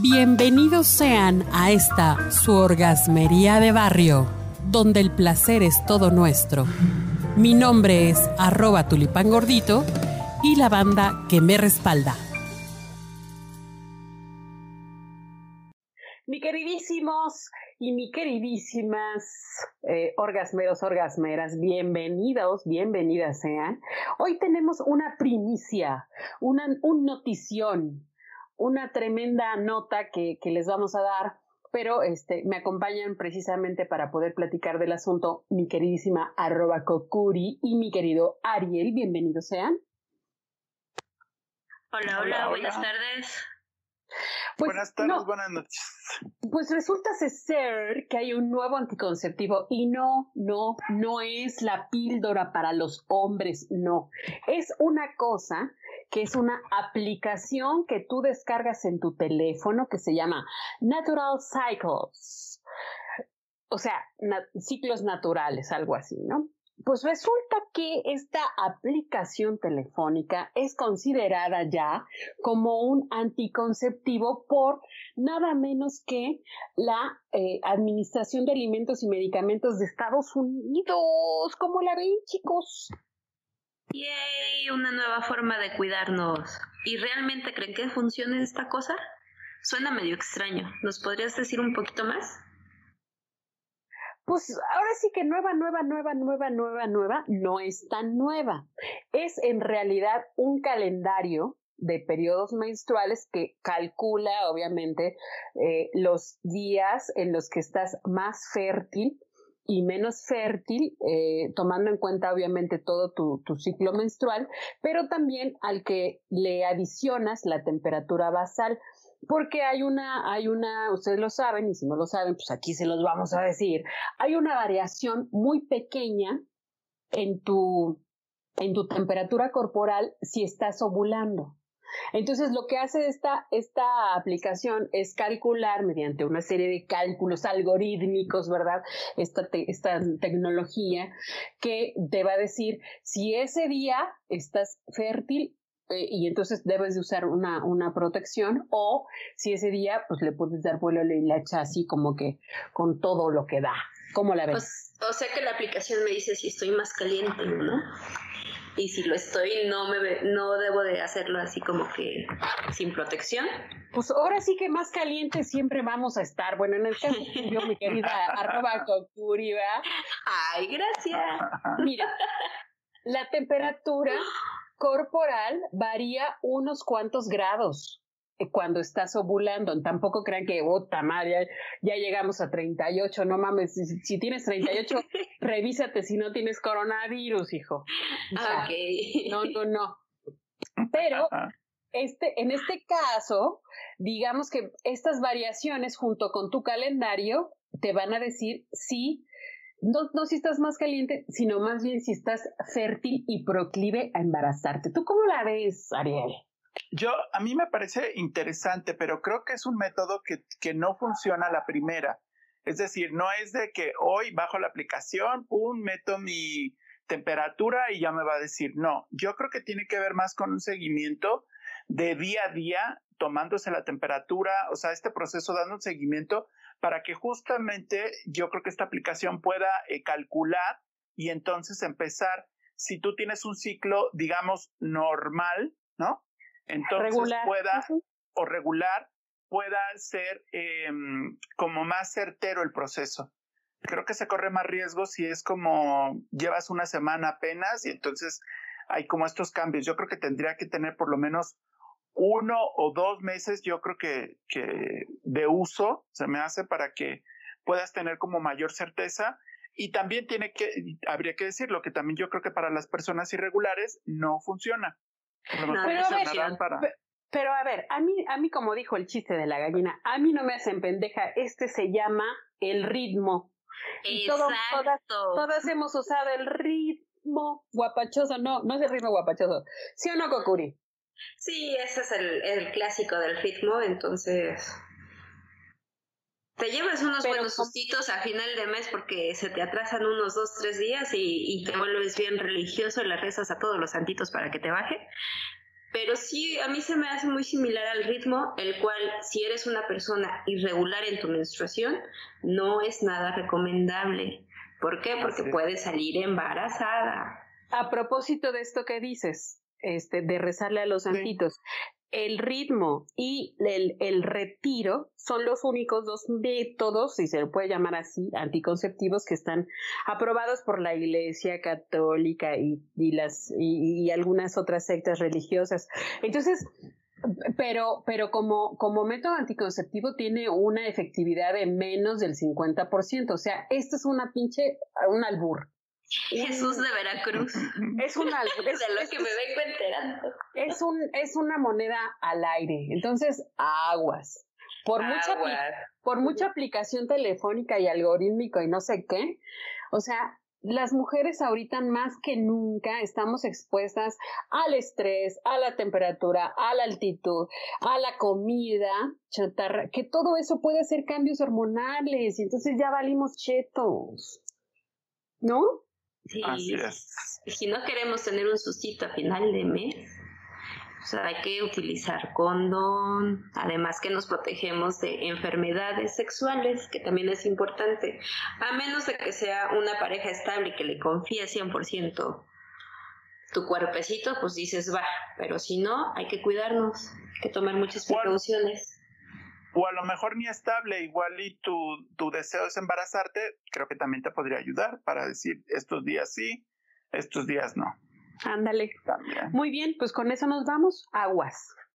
Bienvenidos sean a esta su orgasmería de barrio, donde el placer es todo nuestro. Mi nombre es arroba tulipangordito y la banda que me respalda. Mi queridísimos y mi queridísimas eh, orgasmeros, orgasmeras, bienvenidos, bienvenidas sean. Hoy tenemos una primicia, una un notición, una tremenda nota que, que les vamos a dar pero este, me acompañan precisamente para poder platicar del asunto mi queridísima arroba Kokuri y mi querido Ariel. Bienvenidos sean. Hola, hola, buenas tardes. Pues, buenas tardes, buenas noches. Pues resulta ser que hay un nuevo anticonceptivo y no, no, no es la píldora para los hombres, no. Es una cosa que es una aplicación que tú descargas en tu teléfono que se llama Natural Cycles. O sea, ciclos naturales, algo así, ¿no? Pues resulta que esta aplicación telefónica es considerada ya como un anticonceptivo por nada menos que la eh, Administración de Alimentos y Medicamentos de Estados Unidos. ¿Cómo la ven, chicos? Yay, una nueva forma de cuidarnos. ¿Y realmente creen que funcione esta cosa? Suena medio extraño. ¿Nos podrías decir un poquito más? Pues ahora sí que nueva, nueva, nueva, nueva, nueva, nueva, no es tan nueva. Es en realidad un calendario de periodos menstruales que calcula, obviamente, eh, los días en los que estás más fértil y menos fértil, eh, tomando en cuenta obviamente todo tu, tu, ciclo menstrual, pero también al que le adicionas la temperatura basal, porque hay una, hay una, ustedes lo saben, y si no lo saben, pues aquí se los vamos a decir, hay una variación muy pequeña en tu, en tu temperatura corporal si estás ovulando. Entonces, lo que hace esta, esta aplicación es calcular mediante una serie de cálculos algorítmicos, ¿verdad? Esta, esta tecnología que te va a decir si ese día estás fértil eh, y entonces debes de usar una, una protección o si ese día pues le puedes dar vuelo a la hacha así como que con todo lo que da. ¿Cómo la ves? Pues, o sea que la aplicación me dice si estoy más caliente, ¿no? Y si lo estoy no me no debo de hacerlo así como que sin protección. Pues ahora sí que más caliente siempre vamos a estar. Bueno, en el caso yo, mi querida arroba cocuri, Ay, gracias. Mira, la temperatura corporal varía unos cuantos grados. Cuando estás ovulando. Tampoco crean que, puta madre, ya, llegamos a 38, no mames, si, tienes 38, revísate si no tienes coronavirus, hijo. No, no, no. Pero este, en este caso, digamos que estas variaciones junto con tu calendario te van a decir si, no, no si estás más caliente, sino más bien si estás fértil y proclive a embarazarte. ¿Tú cómo la ves, Ariel? Yo, a mí me parece interesante, pero creo que es un método que, que no funciona la primera. Es decir, no es de que hoy bajo la aplicación, pum, meto mi temperatura y ya me va a decir, no, yo creo que tiene que ver más con un seguimiento de día a día, tomándose la temperatura, o sea, este proceso dando un seguimiento para que justamente yo creo que esta aplicación pueda eh, calcular y entonces empezar, si tú tienes un ciclo, digamos, normal, ¿no? Entonces pueda, o regular, pueda ser em, como más certero el proceso. Creo que se corre más riesgo si es como llevas una semana apenas y entonces hay como estos cambios. Yo creo que tendría que tener por lo menos uno o dos meses, yo creo que, que de uso se me hace para que puedas tener como mayor certeza y también tiene que, habría que decirlo, que también yo creo que para las personas irregulares no funciona pero, a ver, a mí, a mí como dijo el chiste de la gallina, a mí no me hacen pendeja, este se llama el ritmo. Y todas, todas hemos usado el ritmo guapachoso, no, no es el ritmo guapachoso. ¿Sí o no, Kokuri? Sí, ese es el, el clásico del ritmo, entonces te llevas unos buenos sustitos a final de mes porque se te atrasan unos dos, tres días y, te vuelves bien religioso y le rezas a todos los santitos para que te baje. pero sí, a mí se me hace muy similar al ritmo, el cual si eres una persona irregular en tu menstruación, no es nada recomendable. ¿Por qué? Porque puedes salir embarazada. A propósito de esto que dices, este, de rezarle a los santitos, el ritmo y el, el, retiro son los únicos dos métodos, si se puede llamar así, anticonceptivos que están aprobados por la Iglesia Católica y, y las, y, algunas otras sectas religiosas. Entonces, pero, pero como, como método anticonceptivo tiene una efectividad de menos del 50%. O sea, esto es una pinche, un albur. Jesús de Veracruz. Es una de lo que me vengo enterando. Es un es una moneda al aire. Entonces, aguas. Por mucha por mucha aplicación telefónica y algorítmico y no sé qué, o sea, las mujeres ahorita más que nunca estamos expuestas al estrés, a la temperatura, a la altitud, a la comida chatarra, que todo eso puede hacer cambios hormonales y entonces ya valimos chetos. ¿No? Sí, si no queremos tener un sustito a final de mes, hay que utilizar condón, además que nos protegemos de enfermedades sexuales, que también es importante, a menos de que sea una pareja estable y que le confíe 100% tu cuerpecito, pues dices va, pero si no, hay que cuidarnos, hay que tomar muchas precauciones o a lo mejor ni estable, igual y tu, tu deseo es embarazarte, creo que también te podría ayudar para decir estos días sí, estos días no. Ándale. Muy bien, pues con eso nos vamos. Aguas.